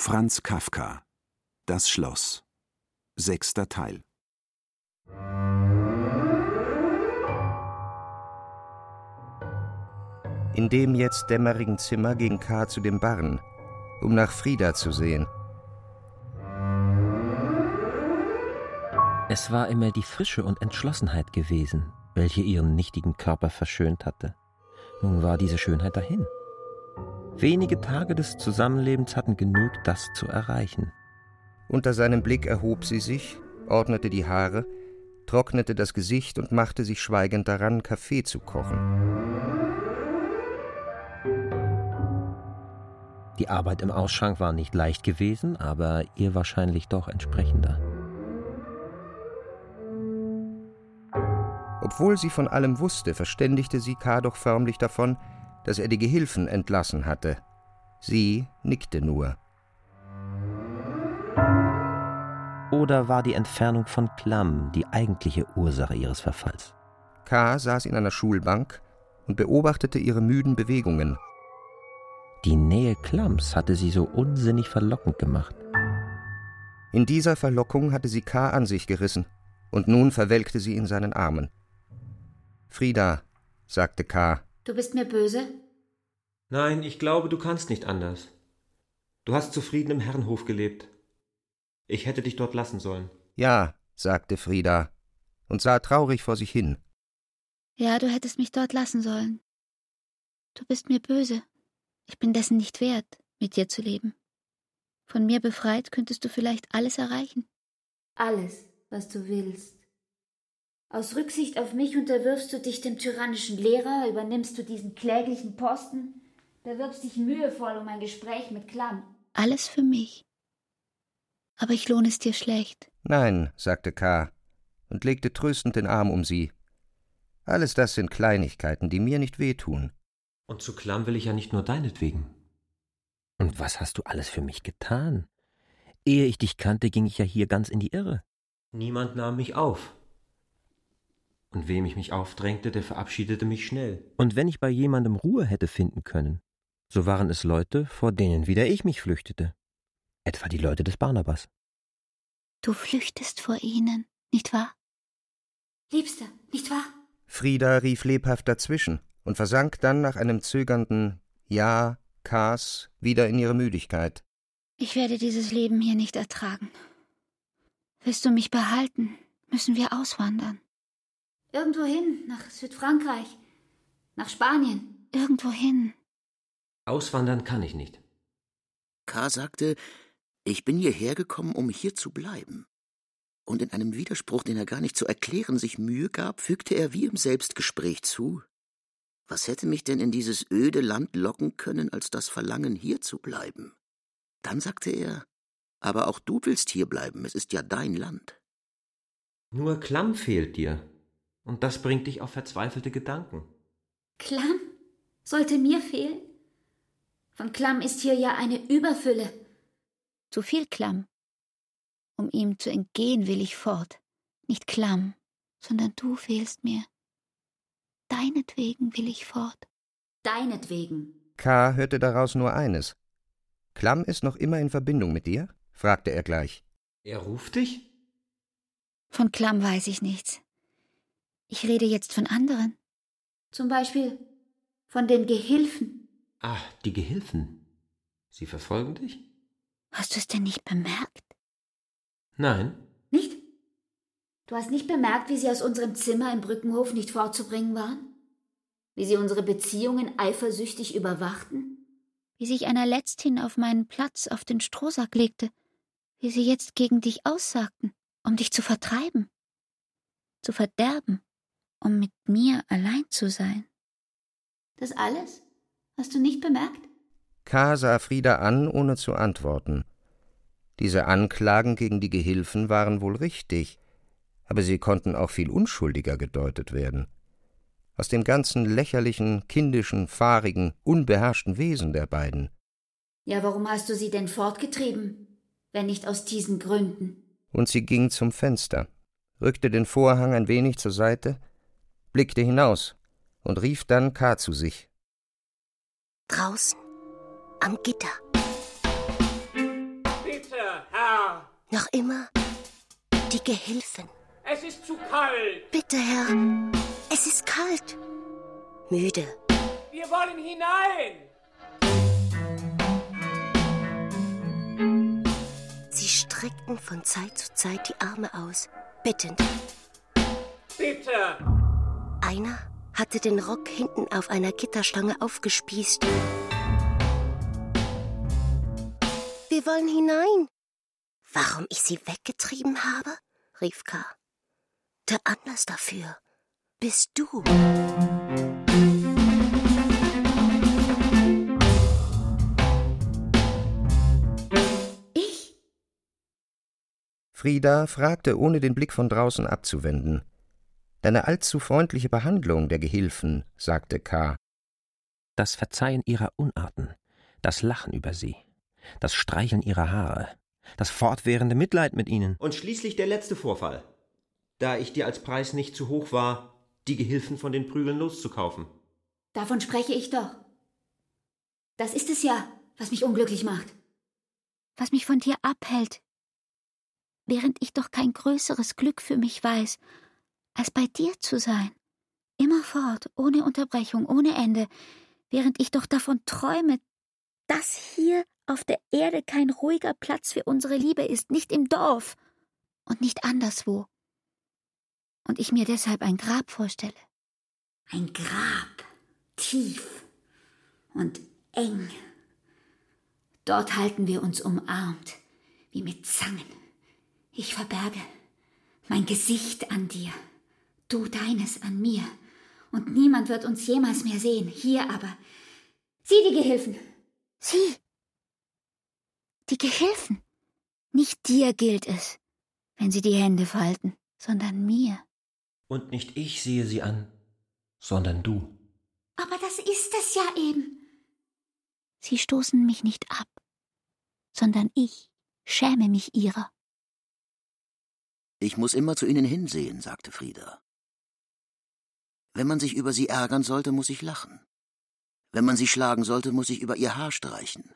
Franz Kafka Das Schloss Sechster Teil In dem jetzt dämmerigen Zimmer ging K. zu dem Barren, um nach Frieda zu sehen. Es war immer die Frische und Entschlossenheit gewesen, welche ihren nichtigen Körper verschönt hatte. Nun war diese Schönheit dahin. Wenige Tage des Zusammenlebens hatten genug, das zu erreichen. Unter seinem Blick erhob sie sich, ordnete die Haare, trocknete das Gesicht und machte sich schweigend daran, Kaffee zu kochen. Die Arbeit im Ausschank war nicht leicht gewesen, aber ihr wahrscheinlich doch entsprechender. Obwohl sie von allem wusste, verständigte sie K. doch förmlich davon, dass er die Gehilfen entlassen hatte. Sie nickte nur. Oder war die Entfernung von Klamm die eigentliche Ursache ihres Verfalls? K. saß in einer Schulbank und beobachtete ihre müden Bewegungen. Die Nähe Klamms hatte sie so unsinnig verlockend gemacht. In dieser Verlockung hatte sie K. an sich gerissen, und nun verwelkte sie in seinen Armen. Frieda, sagte K. Du bist mir böse? Nein, ich glaube, du kannst nicht anders. Du hast zufrieden im Herrenhof gelebt. Ich hätte dich dort lassen sollen. Ja, sagte Frieda und sah traurig vor sich hin. Ja, du hättest mich dort lassen sollen. Du bist mir böse. Ich bin dessen nicht wert, mit dir zu leben. Von mir befreit könntest du vielleicht alles erreichen. Alles, was du willst. Aus Rücksicht auf mich unterwirfst du dich dem tyrannischen Lehrer, übernimmst du diesen kläglichen Posten, bewirbst dich mühevoll um ein Gespräch mit Klamm. Alles für mich. Aber ich lohne es dir schlecht. Nein, sagte K. und legte tröstend den Arm um sie. Alles das sind Kleinigkeiten, die mir nicht wehtun. Und zu Klamm will ich ja nicht nur deinetwegen. Und was hast du alles für mich getan? Ehe ich dich kannte, ging ich ja hier ganz in die Irre. Niemand nahm mich auf. Und wem ich mich aufdrängte, der verabschiedete mich schnell. Und wenn ich bei jemandem Ruhe hätte finden können, so waren es Leute, vor denen wieder ich mich flüchtete. Etwa die Leute des Barnabas. Du flüchtest vor ihnen, nicht wahr? Liebster, nicht wahr? Frieda rief lebhaft dazwischen und versank dann nach einem zögernden Ja, Kas wieder in ihre Müdigkeit. Ich werde dieses Leben hier nicht ertragen. Willst du mich behalten, müssen wir auswandern. Irgendwohin, nach Südfrankreich, nach Spanien, irgendwohin. Auswandern kann ich nicht. K. sagte, ich bin hierher gekommen, um hier zu bleiben. Und in einem Widerspruch, den er gar nicht zu erklären sich Mühe gab, fügte er wie im Selbstgespräch zu, was hätte mich denn in dieses öde Land locken können, als das Verlangen, hier zu bleiben? Dann sagte er, aber auch du willst hier bleiben, es ist ja dein Land. Nur Klamm fehlt dir. Und das bringt dich auf verzweifelte Gedanken. Klamm? Sollte mir fehlen? Von Klamm ist hier ja eine Überfülle. Zu viel Klamm. Um ihm zu entgehen will ich fort. Nicht Klamm, sondern du fehlst mir. Deinetwegen will ich fort. Deinetwegen. K. hörte daraus nur eines. Klamm ist noch immer in Verbindung mit dir? fragte er gleich. Er ruft dich? Von Klamm weiß ich nichts. Ich rede jetzt von anderen. Zum Beispiel von den Gehilfen. Ah, die Gehilfen. Sie verfolgen dich? Hast du es denn nicht bemerkt? Nein. Nicht? Du hast nicht bemerkt, wie sie aus unserem Zimmer im Brückenhof nicht fortzubringen waren? Wie sie unsere Beziehungen eifersüchtig überwachten? Wie sich einer letzthin auf meinen Platz auf den Strohsack legte? Wie sie jetzt gegen dich aussagten, um dich zu vertreiben? Zu verderben? Um mit mir allein zu sein. Das alles? Hast du nicht bemerkt? K. sah Frieda an, ohne zu antworten. Diese Anklagen gegen die Gehilfen waren wohl richtig, aber sie konnten auch viel unschuldiger gedeutet werden. Aus dem ganzen lächerlichen, kindischen, fahrigen, unbeherrschten Wesen der beiden. Ja, warum hast du sie denn fortgetrieben, wenn nicht aus diesen Gründen? Und sie ging zum Fenster, rückte den Vorhang ein wenig zur Seite blickte hinaus und rief dann K. zu sich. Draußen, am Gitter. Bitte, Herr. Noch immer die Gehilfen. Es ist zu kalt. Bitte, Herr. Es ist kalt. Müde. Wir wollen hinein. Sie streckten von Zeit zu Zeit die Arme aus, bittend. Bitte. Einer hatte den Rock hinten auf einer Gitterstange aufgespießt. Wir wollen hinein. Warum ich sie weggetrieben habe? rief K. Der Anlass dafür bist du. Ich? Frieda fragte, ohne den Blick von draußen abzuwenden. Deine allzu freundliche Behandlung der Gehilfen, sagte K. Das Verzeihen ihrer Unarten, das Lachen über sie, das Streicheln ihrer Haare, das fortwährende Mitleid mit ihnen. Und schließlich der letzte Vorfall. Da ich dir als Preis nicht zu hoch war, die Gehilfen von den Prügeln loszukaufen. Davon spreche ich doch. Das ist es ja, was mich unglücklich macht. Was mich von dir abhält. Während ich doch kein größeres Glück für mich weiß, als bei dir zu sein. Immerfort, ohne Unterbrechung, ohne Ende, während ich doch davon träume, dass hier auf der Erde kein ruhiger Platz für unsere Liebe ist, nicht im Dorf und nicht anderswo. Und ich mir deshalb ein Grab vorstelle. Ein Grab, tief und eng. Dort halten wir uns umarmt, wie mit Zangen. Ich verberge mein Gesicht an dir, du deines an mir, und niemand wird uns jemals mehr sehen. Hier aber. Sieh die Gehilfen. Sie. Die Gehilfen. Nicht dir gilt es, wenn sie die Hände falten, sondern mir. Und nicht ich sehe sie an, sondern du. Aber das ist es ja eben. Sie stoßen mich nicht ab, sondern ich schäme mich ihrer. Ich muss immer zu ihnen hinsehen, sagte Frieda. Wenn man sich über sie ärgern sollte, muss ich lachen. Wenn man sie schlagen sollte, muss ich über ihr Haar streichen.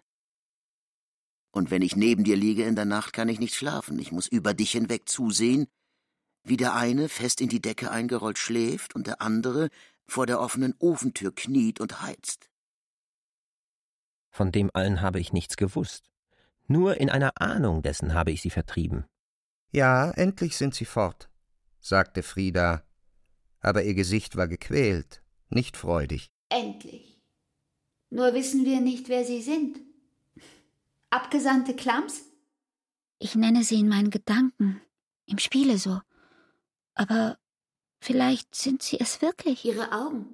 Und wenn ich neben dir liege in der Nacht, kann ich nicht schlafen. Ich muss über dich hinweg zusehen, wie der eine fest in die Decke eingerollt schläft und der andere vor der offenen Ofentür kniet und heizt. Von dem allen habe ich nichts gewusst. Nur in einer Ahnung dessen habe ich sie vertrieben. Ja, endlich sind sie fort, sagte Frieda, aber ihr Gesicht war gequält, nicht freudig. Endlich. Nur wissen wir nicht, wer sie sind. Abgesandte Klams? Ich nenne sie in meinen Gedanken, im Spiele so. Aber vielleicht sind sie es wirklich. Ihre Augen.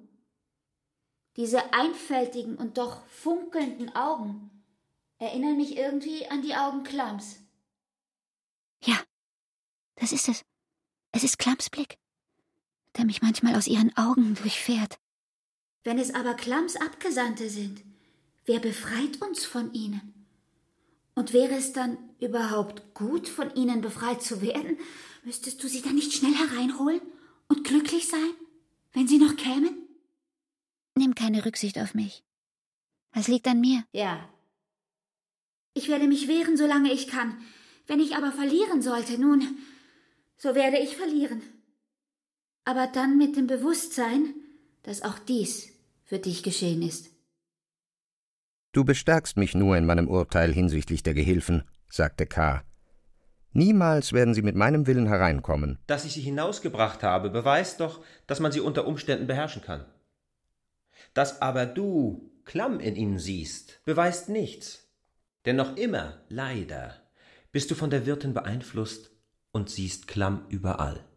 Diese einfältigen und doch funkelnden Augen erinnern mich irgendwie an die Augen Klams. Ja, das ist es. Es ist Klams Blick, der mich manchmal aus ihren Augen durchfährt. Wenn es aber Klams Abgesandte sind, wer befreit uns von ihnen? Und wäre es dann überhaupt gut, von ihnen befreit zu werden? Müsstest du sie dann nicht schnell hereinholen und glücklich sein, wenn sie noch kämen? Nimm keine Rücksicht auf mich. Es liegt an mir. Ja. Ich werde mich wehren, solange ich kann. Wenn ich aber verlieren sollte, nun, so werde ich verlieren. Aber dann mit dem Bewusstsein, dass auch dies für dich geschehen ist. Du bestärkst mich nur in meinem Urteil hinsichtlich der Gehilfen, sagte K. Niemals werden sie mit meinem Willen hereinkommen. Dass ich sie hinausgebracht habe, beweist doch, dass man sie unter Umständen beherrschen kann. Dass aber du Klamm in ihnen siehst, beweist nichts. Denn noch immer, leider, bist du von der Wirtin beeinflusst und siehst Klamm überall.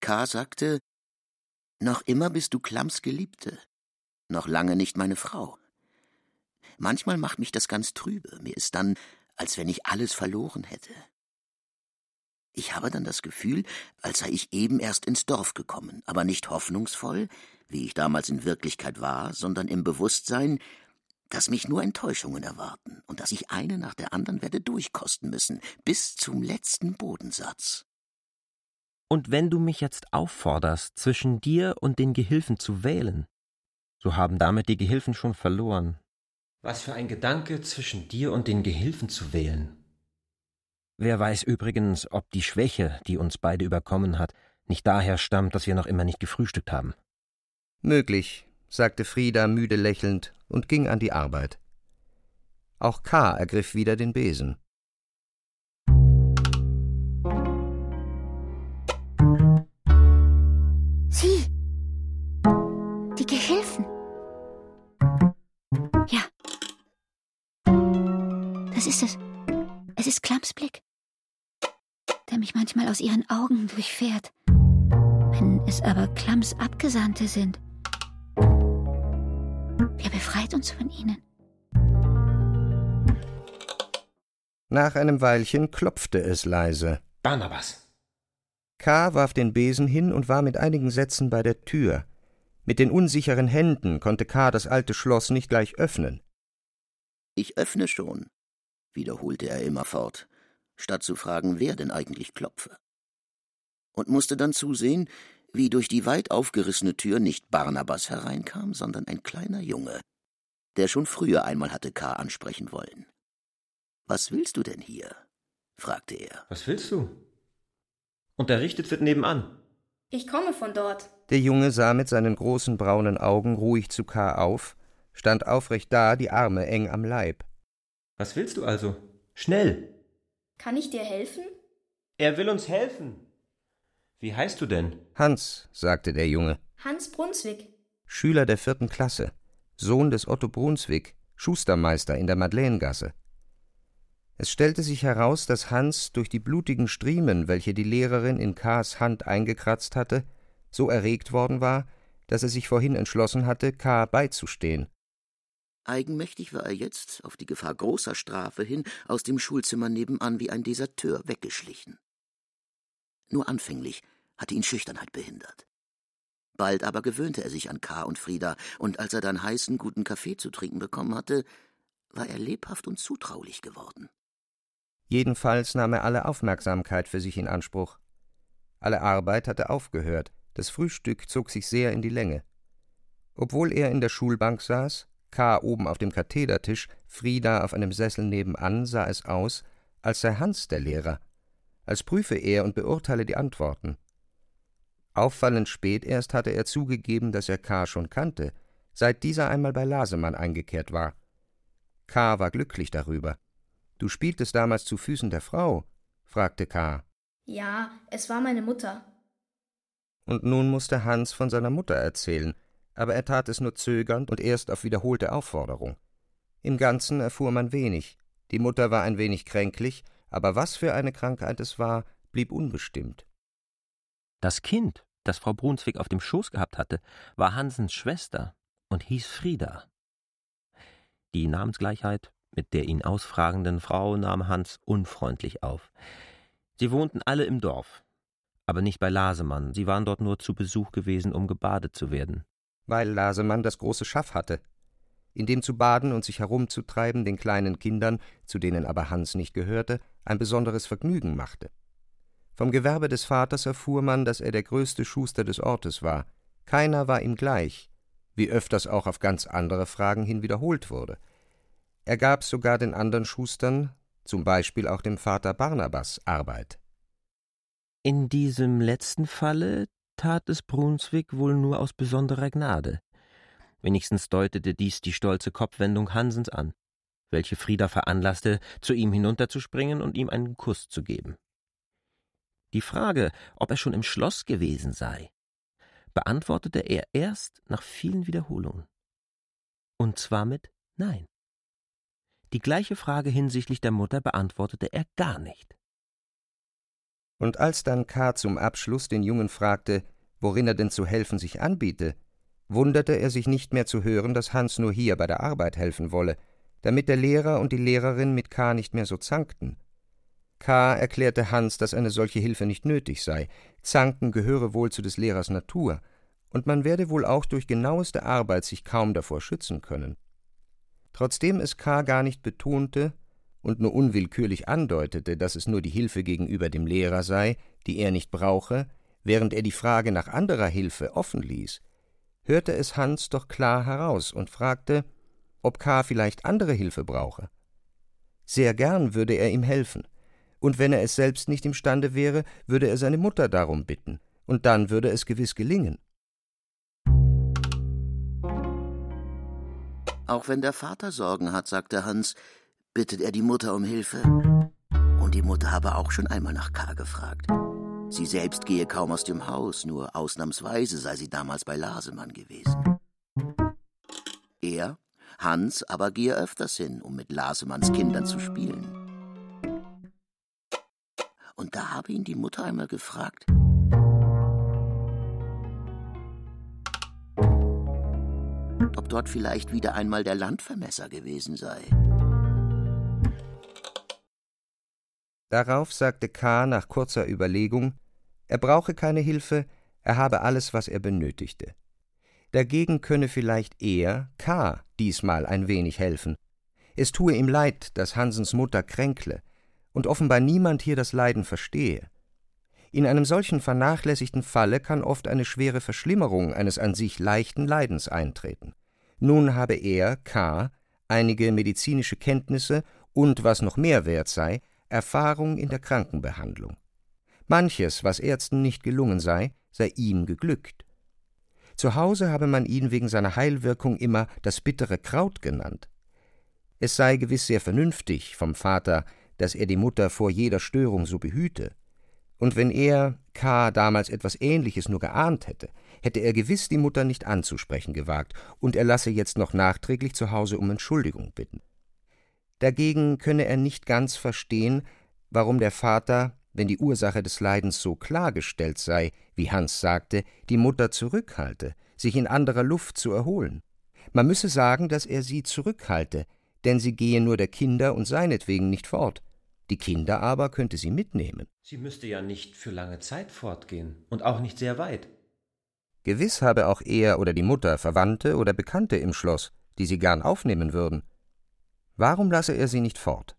K. sagte, noch immer bist du Klamms Geliebte, noch lange nicht meine Frau. Manchmal macht mich das ganz trübe, mir ist dann, als wenn ich alles verloren hätte. Ich habe dann das Gefühl, als sei ich eben erst ins Dorf gekommen, aber nicht hoffnungsvoll, wie ich damals in Wirklichkeit war, sondern im Bewusstsein, dass mich nur Enttäuschungen erwarten und dass ich eine nach der anderen werde durchkosten müssen, bis zum letzten Bodensatz. Und wenn du mich jetzt aufforderst, zwischen dir und den Gehilfen zu wählen, so haben damit die Gehilfen schon verloren. Was für ein Gedanke, zwischen dir und den Gehilfen zu wählen. Wer weiß übrigens, ob die Schwäche, die uns beide überkommen hat, nicht daher stammt, dass wir noch immer nicht gefrühstückt haben. Möglich, sagte Frieda müde lächelnd und ging an die Arbeit. Auch K. ergriff wieder den Besen. Gehilfen. Ja. Das ist es. Es ist Klams Blick, der mich manchmal aus ihren Augen durchfährt. Wenn es aber Klams Abgesandte sind, wer befreit uns von ihnen? Nach einem Weilchen klopfte es leise. Barnabas. K. warf den Besen hin und war mit einigen Sätzen bei der Tür. Mit den unsicheren Händen konnte K. das alte Schloss nicht gleich öffnen. Ich öffne schon, wiederholte er immerfort, statt zu fragen, wer denn eigentlich klopfe. Und musste dann zusehen, wie durch die weit aufgerissene Tür nicht Barnabas hereinkam, sondern ein kleiner Junge, der schon früher einmal hatte K. ansprechen wollen. Was willst du denn hier? fragte er. Was willst du? Unterrichtet wird nebenan. Ich komme von dort. Der Junge sah mit seinen großen braunen Augen ruhig zu K. auf, stand aufrecht da, die Arme eng am Leib. Was willst du also? Schnell! Kann ich dir helfen? Er will uns helfen. Wie heißt du denn? Hans, sagte der Junge, Hans Brunswick. Schüler der vierten Klasse, Sohn des Otto Brunswick, Schustermeister in der Madeleine-Gasse. Es stellte sich heraus, dass Hans durch die blutigen Striemen, welche die Lehrerin in K.s Hand eingekratzt hatte, so erregt worden war, dass er sich vorhin entschlossen hatte, K. beizustehen. Eigenmächtig war er jetzt, auf die Gefahr großer Strafe hin, aus dem Schulzimmer nebenan wie ein Deserteur weggeschlichen. Nur anfänglich hatte ihn Schüchternheit behindert. Bald aber gewöhnte er sich an K. und Frieda, und als er dann heißen, guten Kaffee zu trinken bekommen hatte, war er lebhaft und zutraulich geworden. Jedenfalls nahm er alle Aufmerksamkeit für sich in Anspruch. Alle Arbeit hatte aufgehört, das Frühstück zog sich sehr in die Länge. Obwohl er in der Schulbank saß, K. oben auf dem Kathedertisch, Frieda auf einem Sessel nebenan, sah es aus, als sei Hans der Lehrer, als prüfe er und beurteile die Antworten. Auffallend spät erst hatte er zugegeben, dass er K. schon kannte, seit dieser einmal bei Lasemann eingekehrt war. K. war glücklich darüber. Du spieltest damals zu Füßen der Frau? fragte K. Ja, es war meine Mutter. Und nun musste Hans von seiner Mutter erzählen, aber er tat es nur zögernd und erst auf wiederholte Aufforderung. Im Ganzen erfuhr man wenig. Die Mutter war ein wenig kränklich, aber was für eine Krankheit es war, blieb unbestimmt. Das Kind, das Frau Brunswick auf dem Schoß gehabt hatte, war Hansens Schwester und hieß Frieda. Die Namensgleichheit mit der ihn ausfragenden Frau nahm Hans unfreundlich auf. Sie wohnten alle im Dorf, aber nicht bei Lasemann, sie waren dort nur zu Besuch gewesen, um gebadet zu werden. Weil Lasemann das große Schaff hatte. In dem zu baden und sich herumzutreiben den kleinen Kindern, zu denen aber Hans nicht gehörte, ein besonderes Vergnügen machte. Vom Gewerbe des Vaters erfuhr man, dass er der größte Schuster des Ortes war. Keiner war ihm gleich, wie öfters auch auf ganz andere Fragen hin wiederholt wurde. Er gab sogar den anderen Schustern, zum Beispiel auch dem Vater Barnabas, Arbeit. In diesem letzten Falle tat es Brunswick wohl nur aus besonderer Gnade. Wenigstens deutete dies die stolze Kopfwendung Hansens an, welche Frieda veranlasste, zu ihm hinunterzuspringen und ihm einen Kuss zu geben. Die Frage, ob er schon im Schloss gewesen sei, beantwortete er erst nach vielen Wiederholungen. Und zwar mit Nein. Die gleiche Frage hinsichtlich der Mutter beantwortete er gar nicht. Und als dann K. zum Abschluss den Jungen fragte, worin er denn zu helfen sich anbiete, wunderte er sich nicht mehr zu hören, dass Hans nur hier bei der Arbeit helfen wolle, damit der Lehrer und die Lehrerin mit K. nicht mehr so zankten. K. erklärte Hans, dass eine solche Hilfe nicht nötig sei, Zanken gehöre wohl zu des Lehrers Natur, und man werde wohl auch durch genaueste Arbeit sich kaum davor schützen können. Trotzdem es K. gar nicht betonte und nur unwillkürlich andeutete, dass es nur die Hilfe gegenüber dem Lehrer sei, die er nicht brauche, während er die Frage nach anderer Hilfe offen ließ, hörte es Hans doch klar heraus und fragte ob K. vielleicht andere Hilfe brauche. Sehr gern würde er ihm helfen, und wenn er es selbst nicht imstande wäre, würde er seine Mutter darum bitten, und dann würde es gewiss gelingen. Auch wenn der Vater Sorgen hat, sagte Hans, bittet er die Mutter um Hilfe. Und die Mutter habe auch schon einmal nach K. gefragt. Sie selbst gehe kaum aus dem Haus, nur ausnahmsweise sei sie damals bei Lasemann gewesen. Er, Hans, aber gehe öfters hin, um mit Lasemanns Kindern zu spielen. Und da habe ihn die Mutter einmal gefragt, dort vielleicht wieder einmal der Landvermesser gewesen sei. Darauf sagte K. nach kurzer Überlegung, er brauche keine Hilfe, er habe alles, was er benötigte. Dagegen könne vielleicht er, K., diesmal ein wenig helfen. Es tue ihm leid, dass Hansens Mutter kränkle und offenbar niemand hier das Leiden verstehe. In einem solchen vernachlässigten Falle kann oft eine schwere Verschlimmerung eines an sich leichten Leidens eintreten. Nun habe er, K., einige medizinische Kenntnisse und, was noch mehr wert sei, Erfahrung in der Krankenbehandlung. Manches, was Ärzten nicht gelungen sei, sei ihm geglückt. Zu Hause habe man ihn wegen seiner Heilwirkung immer das bittere Kraut genannt. Es sei gewiss sehr vernünftig vom Vater, dass er die Mutter vor jeder Störung so behüte. Und wenn er, K., damals etwas Ähnliches nur geahnt hätte, hätte er gewiss die Mutter nicht anzusprechen gewagt, und er lasse jetzt noch nachträglich zu Hause um Entschuldigung bitten. Dagegen könne er nicht ganz verstehen, warum der Vater, wenn die Ursache des Leidens so klargestellt sei, wie Hans sagte, die Mutter zurückhalte, sich in anderer Luft zu erholen. Man müsse sagen, dass er sie zurückhalte, denn sie gehe nur der Kinder und seinetwegen nicht fort. Die Kinder aber könnte sie mitnehmen. Sie müsste ja nicht für lange Zeit fortgehen und auch nicht sehr weit. Gewiss habe auch er oder die Mutter Verwandte oder Bekannte im Schloss, die sie gern aufnehmen würden. Warum lasse er sie nicht fort?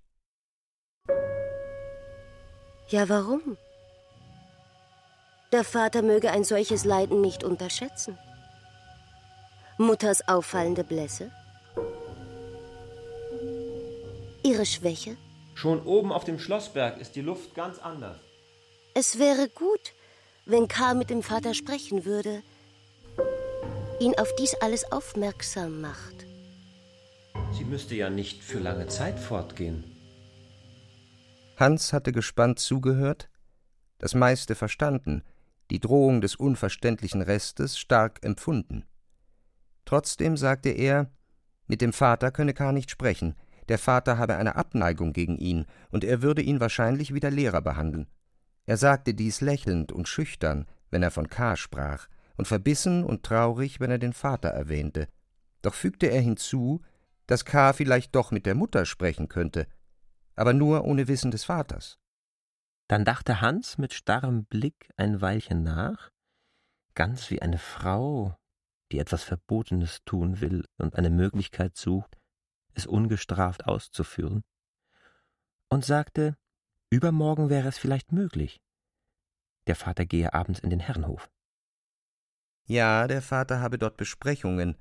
Ja, warum? Der Vater möge ein solches Leiden nicht unterschätzen. Mutters auffallende Blässe? Ihre Schwäche? Schon oben auf dem Schlossberg ist die Luft ganz anders. Es wäre gut, wenn K. mit dem Vater sprechen würde, ihn auf dies alles aufmerksam macht. Sie müsste ja nicht für lange Zeit fortgehen. Hans hatte gespannt zugehört, das meiste verstanden, die Drohung des unverständlichen Restes stark empfunden. Trotzdem sagte er, mit dem Vater könne K. nicht sprechen, der Vater habe eine Abneigung gegen ihn, und er würde ihn wahrscheinlich wie der Lehrer behandeln. Er sagte dies lächelnd und schüchtern, wenn er von K. sprach, und verbissen und traurig, wenn er den Vater erwähnte. Doch fügte er hinzu, dass K. vielleicht doch mit der Mutter sprechen könnte, aber nur ohne Wissen des Vaters. Dann dachte Hans mit starrem Blick ein Weilchen nach, ganz wie eine Frau, die etwas Verbotenes tun will und eine Möglichkeit sucht, es ungestraft auszuführen, und sagte, übermorgen wäre es vielleicht möglich. Der Vater gehe abends in den Herrenhof. Ja, der Vater habe dort Besprechungen.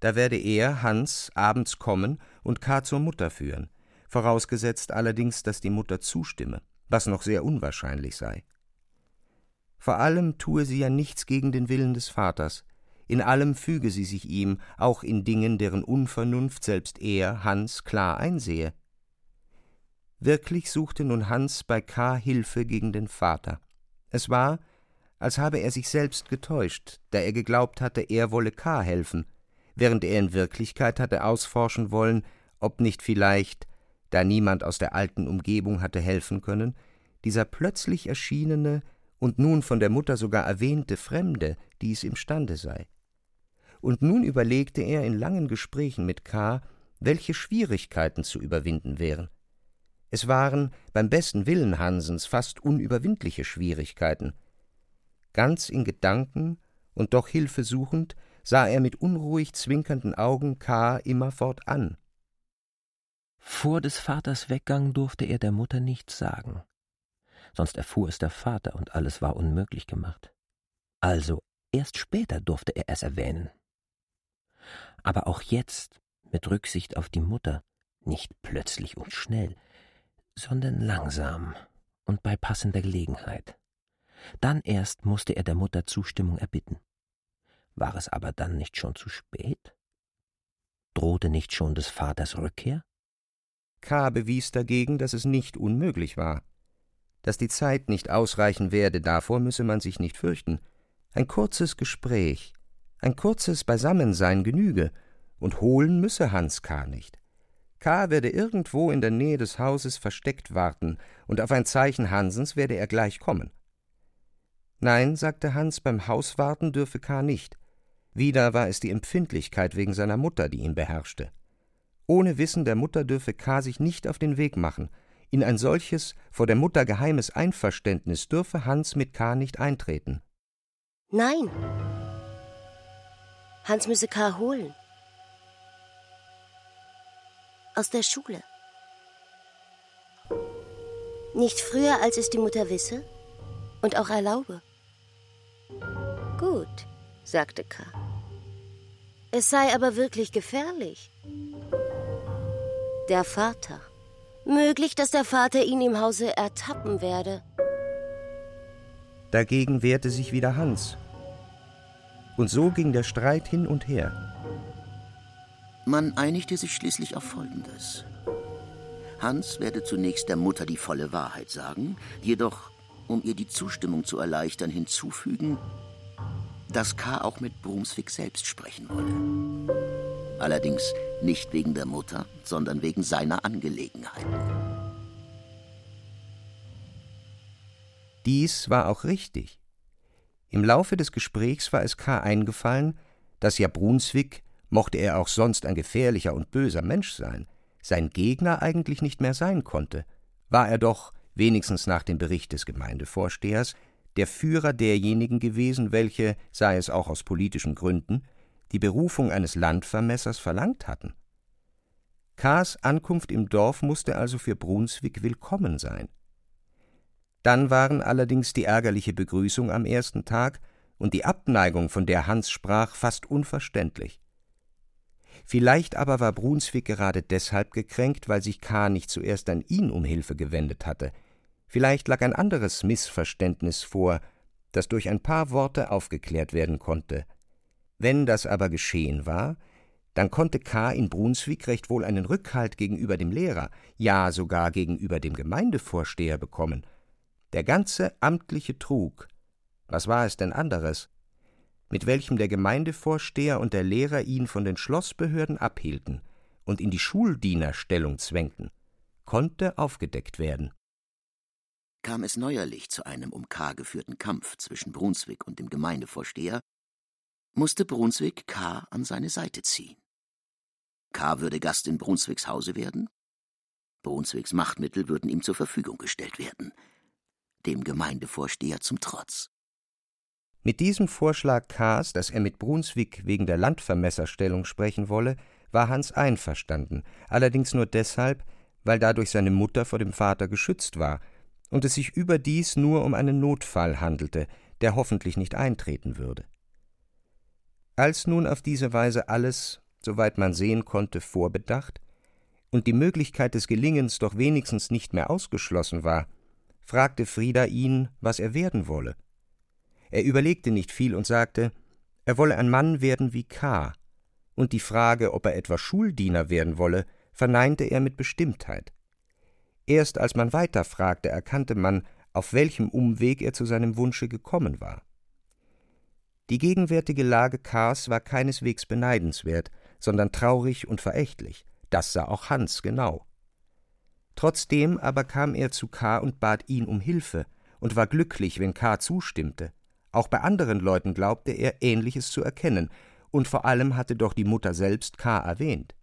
Da werde er, Hans, abends kommen und K. zur Mutter führen, vorausgesetzt allerdings, dass die Mutter zustimme, was noch sehr unwahrscheinlich sei. Vor allem tue sie ja nichts gegen den Willen des Vaters, in allem füge sie sich ihm, auch in Dingen, deren Unvernunft selbst er, Hans, klar einsehe. Wirklich suchte nun Hans bei K. Hilfe gegen den Vater. Es war, als habe er sich selbst getäuscht, da er geglaubt hatte, er wolle K. helfen, während er in Wirklichkeit hatte ausforschen wollen, ob nicht vielleicht, da niemand aus der alten Umgebung hatte helfen können, dieser plötzlich erschienene und nun von der Mutter sogar erwähnte Fremde dies imstande sei. Und nun überlegte er in langen Gesprächen mit K., welche Schwierigkeiten zu überwinden wären. Es waren beim besten Willen Hansens fast unüberwindliche Schwierigkeiten. Ganz in Gedanken und doch Hilfe suchend, sah er mit unruhig zwinkernden Augen K. immerfort an. Vor des Vaters Weggang durfte er der Mutter nichts sagen, sonst erfuhr es der Vater und alles war unmöglich gemacht. Also erst später durfte er es erwähnen. Aber auch jetzt, mit Rücksicht auf die Mutter, nicht plötzlich und schnell, sondern langsam und bei passender Gelegenheit. Dann erst musste er der Mutter Zustimmung erbitten. War es aber dann nicht schon zu spät? Drohte nicht schon des Vaters Rückkehr? K. bewies dagegen, dass es nicht unmöglich war. Dass die Zeit nicht ausreichen werde, davor müsse man sich nicht fürchten. Ein kurzes Gespräch, ein kurzes Beisammensein genüge, und holen müsse Hans K. nicht. K. werde irgendwo in der Nähe des Hauses versteckt warten, und auf ein Zeichen Hansens werde er gleich kommen. Nein, sagte Hans, beim Hauswarten dürfe K. nicht. Wieder war es die Empfindlichkeit wegen seiner Mutter, die ihn beherrschte. Ohne Wissen der Mutter dürfe K. sich nicht auf den Weg machen. In ein solches, vor der Mutter geheimes Einverständnis dürfe Hans mit K. nicht eintreten. Nein. Hans müsse K. holen. Aus der Schule. Nicht früher, als es die Mutter wisse und auch erlaube. Gut, sagte K. Es sei aber wirklich gefährlich. Der Vater. Möglich, dass der Vater ihn im Hause ertappen werde. Dagegen wehrte sich wieder Hans. Und so ging der Streit hin und her. Man einigte sich schließlich auf Folgendes. Hans werde zunächst der Mutter die volle Wahrheit sagen, jedoch, um ihr die Zustimmung zu erleichtern, hinzufügen, dass K. auch mit Brunswick selbst sprechen wolle. Allerdings nicht wegen der Mutter, sondern wegen seiner Angelegenheiten. Dies war auch richtig. Im Laufe des Gesprächs war es K. eingefallen, dass ja Brunswick, mochte er auch sonst ein gefährlicher und böser Mensch sein, sein Gegner eigentlich nicht mehr sein konnte, war er doch, wenigstens nach dem Bericht des Gemeindevorstehers, der Führer derjenigen gewesen, welche, sei es auch aus politischen Gründen, die Berufung eines Landvermessers verlangt hatten. K.s Ankunft im Dorf musste also für Brunswick willkommen sein. Dann waren allerdings die ärgerliche Begrüßung am ersten Tag und die Abneigung, von der Hans sprach, fast unverständlich. Vielleicht aber war Brunswick gerade deshalb gekränkt, weil sich K. nicht zuerst an ihn um Hilfe gewendet hatte. Vielleicht lag ein anderes Missverständnis vor, das durch ein paar Worte aufgeklärt werden konnte. Wenn das aber geschehen war, dann konnte K. in Brunswick recht wohl einen Rückhalt gegenüber dem Lehrer, ja sogar gegenüber dem Gemeindevorsteher bekommen. Der ganze amtliche Trug, was war es denn anderes, mit welchem der Gemeindevorsteher und der Lehrer ihn von den Schlossbehörden abhielten und in die Schuldienerstellung zwängten, konnte aufgedeckt werden. Kam es neuerlich zu einem um K. geführten Kampf zwischen Brunswick und dem Gemeindevorsteher, musste Brunswick K. an seine Seite ziehen. K. würde Gast in Brunswicks Hause werden, Brunswicks Machtmittel würden ihm zur Verfügung gestellt werden, dem Gemeindevorsteher zum Trotz. Mit diesem Vorschlag K.s, dass er mit Brunswick wegen der Landvermesserstellung sprechen wolle, war Hans einverstanden, allerdings nur deshalb, weil dadurch seine Mutter vor dem Vater geschützt war und es sich überdies nur um einen Notfall handelte, der hoffentlich nicht eintreten würde. Als nun auf diese Weise alles, soweit man sehen konnte, vorbedacht und die Möglichkeit des Gelingens doch wenigstens nicht mehr ausgeschlossen war, fragte Frieda ihn, was er werden wolle. Er überlegte nicht viel und sagte, er wolle ein Mann werden wie K. Und die Frage, ob er etwa Schuldiener werden wolle, verneinte er mit Bestimmtheit. Erst als man weiter fragte, erkannte man, auf welchem Umweg er zu seinem Wunsche gekommen war. Die gegenwärtige Lage Kars war keineswegs beneidenswert, sondern traurig und verächtlich. Das sah auch Hans genau. Trotzdem aber kam er zu K. und bat ihn um Hilfe und war glücklich, wenn K. zustimmte. Auch bei anderen Leuten glaubte er, Ähnliches zu erkennen, und vor allem hatte doch die Mutter selbst K. erwähnt.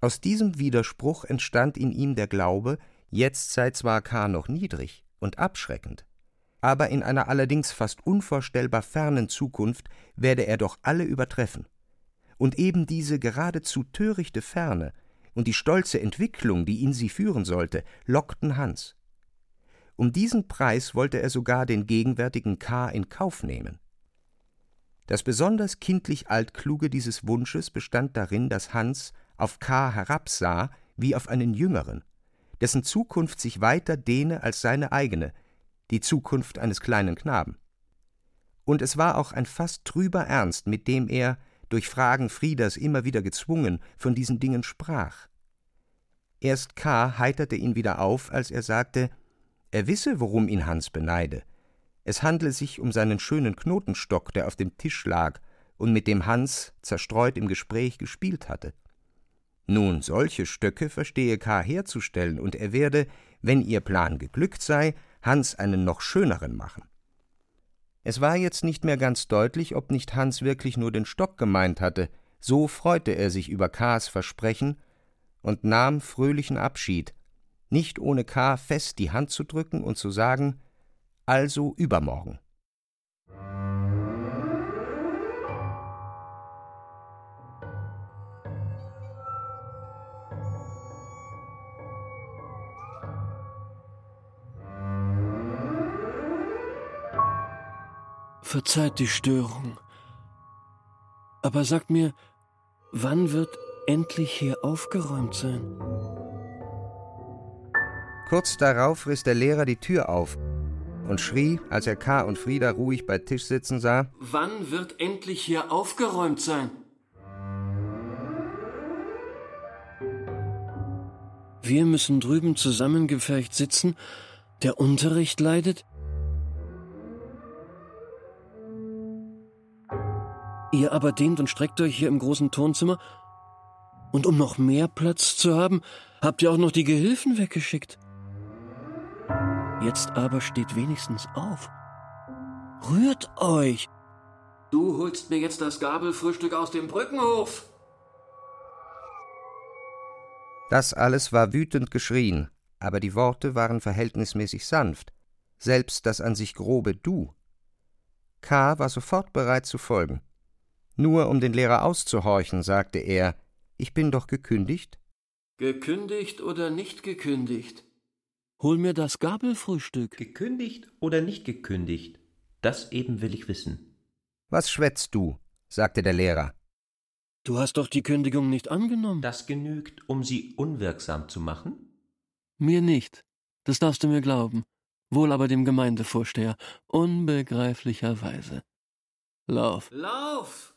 Aus diesem Widerspruch entstand in ihm der Glaube, jetzt sei zwar K. noch niedrig und abschreckend, aber in einer allerdings fast unvorstellbar fernen Zukunft werde er doch alle übertreffen. Und eben diese geradezu törichte Ferne und die stolze Entwicklung, die in sie führen sollte, lockten Hans. Um diesen Preis wollte er sogar den gegenwärtigen K. in Kauf nehmen. Das besonders kindlich Altkluge dieses Wunsches bestand darin, dass Hans, auf K. herabsah wie auf einen Jüngeren, dessen Zukunft sich weiter dehne als seine eigene, die Zukunft eines kleinen Knaben. Und es war auch ein fast trüber Ernst, mit dem er, durch Fragen Friedas immer wieder gezwungen, von diesen Dingen sprach. Erst K. heiterte ihn wieder auf, als er sagte, er wisse, worum ihn Hans beneide. Es handle sich um seinen schönen Knotenstock, der auf dem Tisch lag und mit dem Hans zerstreut im Gespräch gespielt hatte. Nun, solche Stöcke verstehe K. herzustellen, und er werde, wenn ihr Plan geglückt sei, Hans einen noch schöneren machen. Es war jetzt nicht mehr ganz deutlich, ob nicht Hans wirklich nur den Stock gemeint hatte, so freute er sich über K.s Versprechen und nahm fröhlichen Abschied, nicht ohne K. fest die Hand zu drücken und zu sagen, also übermorgen. Verzeiht die Störung. Aber sagt mir, wann wird endlich hier aufgeräumt sein? Kurz darauf riss der Lehrer die Tür auf und schrie, als er K. und Frieda ruhig bei Tisch sitzen sah: Wann wird endlich hier aufgeräumt sein? Wir müssen drüben zusammengepfercht sitzen. Der Unterricht leidet. Ihr aber dehnt und streckt euch hier im großen Turnzimmer. Und um noch mehr Platz zu haben, habt ihr auch noch die Gehilfen weggeschickt. Jetzt aber steht wenigstens auf. Rührt euch! Du holst mir jetzt das Gabelfrühstück aus dem Brückenhof! Das alles war wütend geschrien, aber die Worte waren verhältnismäßig sanft, selbst das an sich grobe Du. K. war sofort bereit zu folgen. Nur um den Lehrer auszuhorchen, sagte er, ich bin doch gekündigt? Gekündigt oder nicht gekündigt? Hol mir das Gabelfrühstück. Gekündigt oder nicht gekündigt? Das eben will ich wissen. Was schwätzt du? sagte der Lehrer. Du hast doch die Kündigung nicht angenommen. Das genügt, um sie unwirksam zu machen? Mir nicht. Das darfst du mir glauben. Wohl aber dem Gemeindevorsteher. Unbegreiflicherweise. Lauf. Lauf!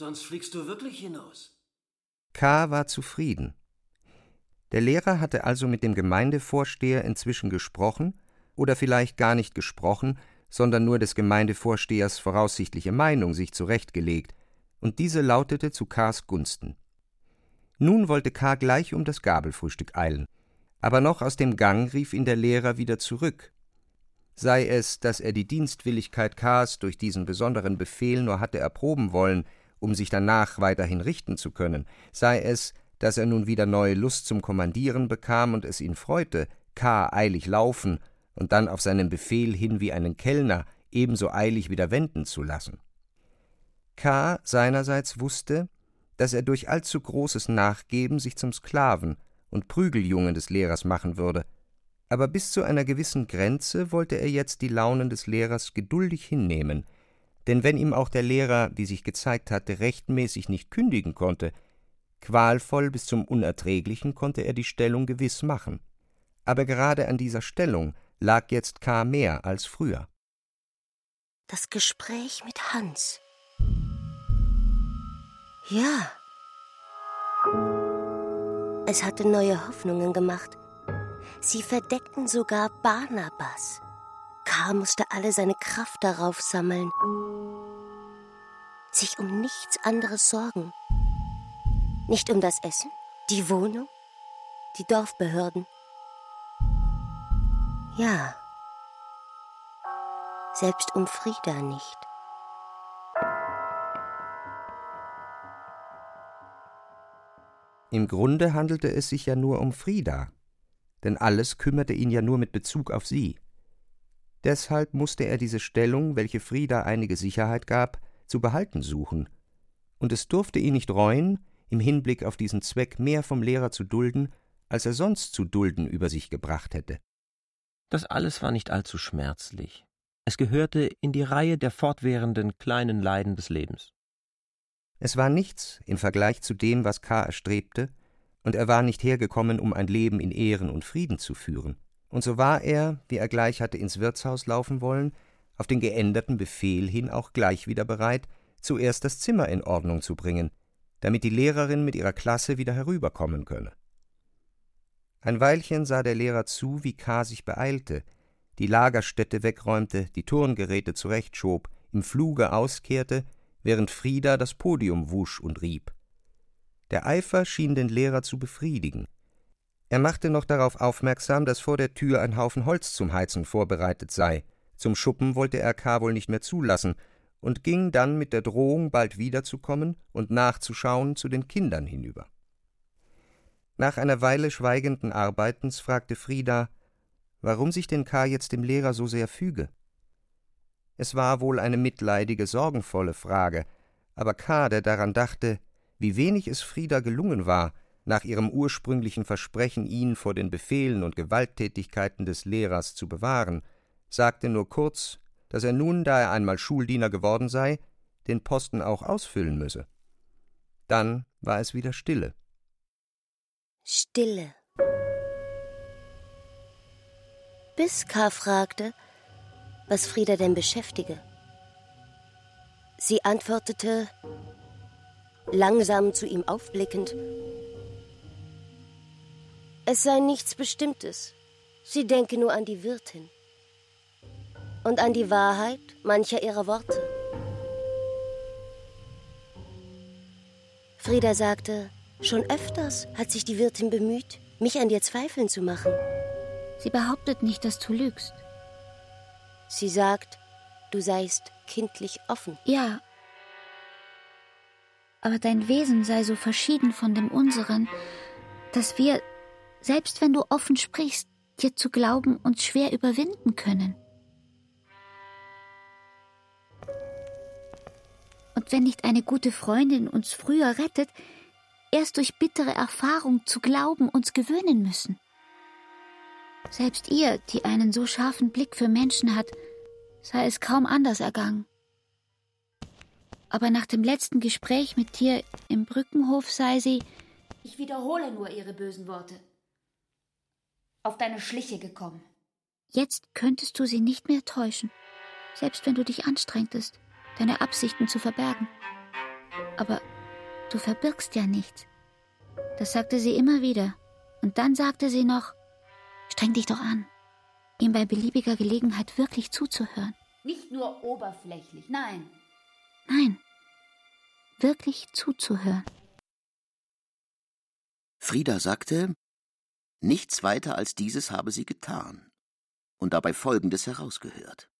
Sonst fliegst du wirklich hinaus. K. war zufrieden. Der Lehrer hatte also mit dem Gemeindevorsteher inzwischen gesprochen, oder vielleicht gar nicht gesprochen, sondern nur des Gemeindevorstehers voraussichtliche Meinung sich zurechtgelegt, und diese lautete zu K.s Gunsten. Nun wollte K. gleich um das Gabelfrühstück eilen, aber noch aus dem Gang rief ihn der Lehrer wieder zurück. Sei es, dass er die Dienstwilligkeit K.s durch diesen besonderen Befehl nur hatte erproben wollen, um sich danach weiterhin richten zu können, sei es, dass er nun wieder neue Lust zum Kommandieren bekam und es ihn freute, K. eilig laufen und dann auf seinen Befehl hin wie einen Kellner ebenso eilig wieder wenden zu lassen. K. seinerseits wusste, dass er durch allzu großes Nachgeben sich zum Sklaven und Prügeljungen des Lehrers machen würde, aber bis zu einer gewissen Grenze wollte er jetzt die Launen des Lehrers geduldig hinnehmen, denn wenn ihm auch der Lehrer, wie sich gezeigt hatte, rechtmäßig nicht kündigen konnte, qualvoll bis zum Unerträglichen konnte er die Stellung gewiss machen. Aber gerade an dieser Stellung lag jetzt K. mehr als früher. Das Gespräch mit Hans. Ja. Es hatte neue Hoffnungen gemacht. Sie verdeckten sogar Barnabas. K. musste alle seine Kraft darauf sammeln, sich um nichts anderes sorgen. Nicht um das Essen, die Wohnung, die Dorfbehörden. Ja, selbst um Frieda nicht. Im Grunde handelte es sich ja nur um Frieda, denn alles kümmerte ihn ja nur mit Bezug auf sie. Deshalb musste er diese Stellung, welche Frieda einige Sicherheit gab, zu behalten suchen, und es durfte ihn nicht reuen, im Hinblick auf diesen Zweck mehr vom Lehrer zu dulden, als er sonst zu dulden über sich gebracht hätte. Das alles war nicht allzu schmerzlich. Es gehörte in die Reihe der fortwährenden kleinen Leiden des Lebens. Es war nichts im Vergleich zu dem, was K. erstrebte, und er war nicht hergekommen, um ein Leben in Ehren und Frieden zu führen. Und so war er, wie er gleich hatte ins Wirtshaus laufen wollen, auf den geänderten Befehl hin auch gleich wieder bereit, zuerst das Zimmer in Ordnung zu bringen, damit die Lehrerin mit ihrer Klasse wieder herüberkommen könne. Ein Weilchen sah der Lehrer zu, wie K. sich beeilte, die Lagerstätte wegräumte, die Turngeräte zurechtschob, im Fluge auskehrte, während Frieda das Podium wusch und rieb. Der Eifer schien den Lehrer zu befriedigen. Er machte noch darauf aufmerksam, dass vor der Tür ein Haufen Holz zum Heizen vorbereitet sei. Zum Schuppen wollte er K. wohl nicht mehr zulassen und ging dann mit der Drohung, bald wiederzukommen und nachzuschauen, zu den Kindern hinüber. Nach einer Weile schweigenden Arbeitens fragte Frieda, warum sich denn K. jetzt dem Lehrer so sehr füge. Es war wohl eine mitleidige, sorgenvolle Frage, aber K., der daran dachte, wie wenig es Frieda gelungen war, nach ihrem ursprünglichen Versprechen, ihn vor den Befehlen und Gewalttätigkeiten des Lehrers zu bewahren, sagte nur kurz, dass er nun, da er einmal Schuldiener geworden sei, den Posten auch ausfüllen müsse. Dann war es wieder Stille. Stille. Bis K. fragte, was Frieda denn beschäftige. Sie antwortete, langsam zu ihm aufblickend, es sei nichts Bestimmtes. Sie denke nur an die Wirtin und an die Wahrheit mancher ihrer Worte. Frieda sagte, schon öfters hat sich die Wirtin bemüht, mich an dir zweifeln zu machen. Sie behauptet nicht, dass du lügst. Sie sagt, du seist kindlich offen. Ja. Aber dein Wesen sei so verschieden von dem unseren, dass wir, selbst wenn du offen sprichst, dir zu glauben uns schwer überwinden können. Und wenn nicht eine gute Freundin uns früher rettet, erst durch bittere Erfahrung zu glauben uns gewöhnen müssen. Selbst ihr, die einen so scharfen Blick für Menschen hat, sei es kaum anders ergangen. Aber nach dem letzten Gespräch mit dir im Brückenhof sei sie, ich wiederhole nur ihre bösen Worte, auf deine Schliche gekommen. Jetzt könntest du sie nicht mehr täuschen, selbst wenn du dich anstrengtest, deine Absichten zu verbergen. Aber du verbirgst ja nichts. Das sagte sie immer wieder. Und dann sagte sie noch, streng dich doch an, ihm bei beliebiger Gelegenheit wirklich zuzuhören. Nicht nur oberflächlich, nein. Nein, wirklich zuzuhören. Frieda sagte, nichts weiter als dieses habe sie getan und dabei Folgendes herausgehört.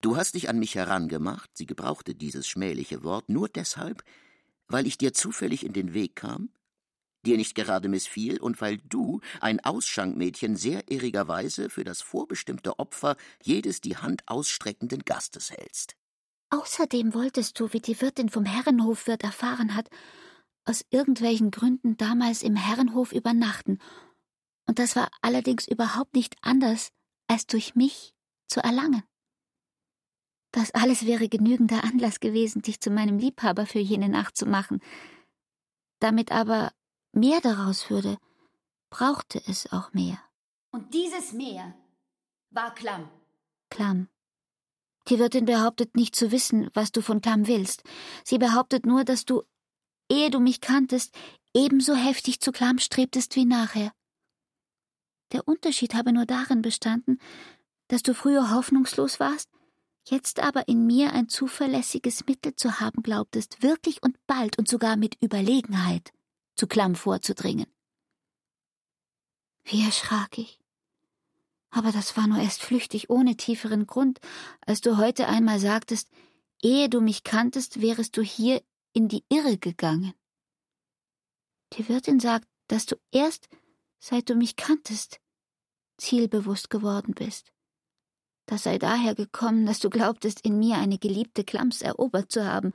Du hast dich an mich herangemacht, sie gebrauchte dieses schmähliche Wort nur deshalb, weil ich dir zufällig in den Weg kam, dir nicht gerade missfiel und weil du, ein Ausschankmädchen, sehr irrigerweise für das vorbestimmte Opfer jedes die Hand ausstreckenden Gastes hältst. Außerdem wolltest du, wie die Wirtin vom Herrenhofwirt erfahren hat, aus irgendwelchen Gründen damals im Herrenhof übernachten, und das war allerdings überhaupt nicht anders, als durch mich zu erlangen. Das alles wäre genügender Anlass gewesen, dich zu meinem Liebhaber für jene Nacht zu machen. Damit aber mehr daraus würde, brauchte es auch mehr. Und dieses Mehr war Klamm. Klamm. Die Wirtin behauptet nicht zu wissen, was du von Klamm willst. Sie behauptet nur, dass du, ehe du mich kanntest, ebenso heftig zu Klamm strebtest wie nachher. Der Unterschied habe nur darin bestanden, dass du früher hoffnungslos warst, jetzt aber in mir ein zuverlässiges Mittel zu haben glaubtest, wirklich und bald und sogar mit Überlegenheit zu Klamm vorzudringen. Wie erschrak ich. Aber das war nur erst flüchtig, ohne tieferen Grund, als du heute einmal sagtest, ehe du mich kanntest, wärest du hier in die Irre gegangen. Die Wirtin sagt, dass du erst, seit du mich kanntest, zielbewusst geworden bist. Das sei daher gekommen, dass du glaubtest, in mir eine geliebte Klams erobert zu haben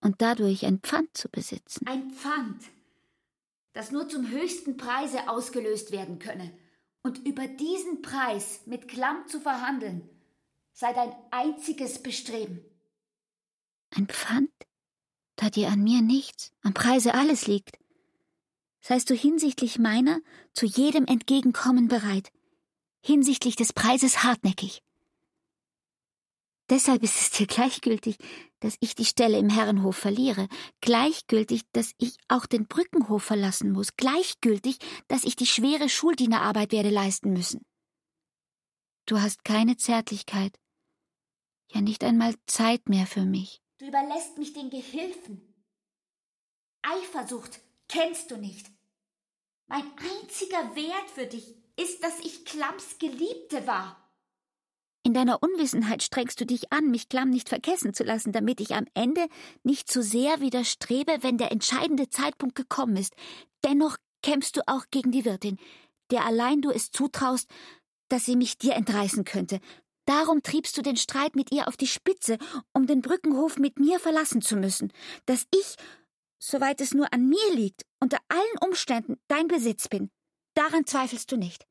und dadurch ein Pfand zu besitzen. Ein Pfand, das nur zum höchsten Preise ausgelöst werden könne. Und über diesen Preis mit Klamm zu verhandeln, sei dein einziges Bestreben. Ein Pfand? Da dir an mir nichts, am Preise alles liegt, seist du hinsichtlich meiner zu jedem Entgegenkommen bereit, hinsichtlich des Preises hartnäckig. Deshalb ist es dir gleichgültig, dass ich die Stelle im Herrenhof verliere, gleichgültig, dass ich auch den Brückenhof verlassen muss, gleichgültig, dass ich die schwere Schuldienerarbeit werde leisten müssen. Du hast keine Zärtlichkeit, ja nicht einmal Zeit mehr für mich. Du überlässt mich den Gehilfen. Eifersucht kennst du nicht. Mein einziger Wert für dich ist, dass ich Klamms Geliebte war. In deiner Unwissenheit strengst du dich an, mich Klamm nicht vergessen zu lassen, damit ich am Ende nicht zu sehr widerstrebe, wenn der entscheidende Zeitpunkt gekommen ist. Dennoch kämpfst du auch gegen die Wirtin, der allein du es zutraust, dass sie mich dir entreißen könnte. Darum triebst du den Streit mit ihr auf die Spitze, um den Brückenhof mit mir verlassen zu müssen, dass ich, soweit es nur an mir liegt, unter allen Umständen dein Besitz bin. Daran zweifelst du nicht.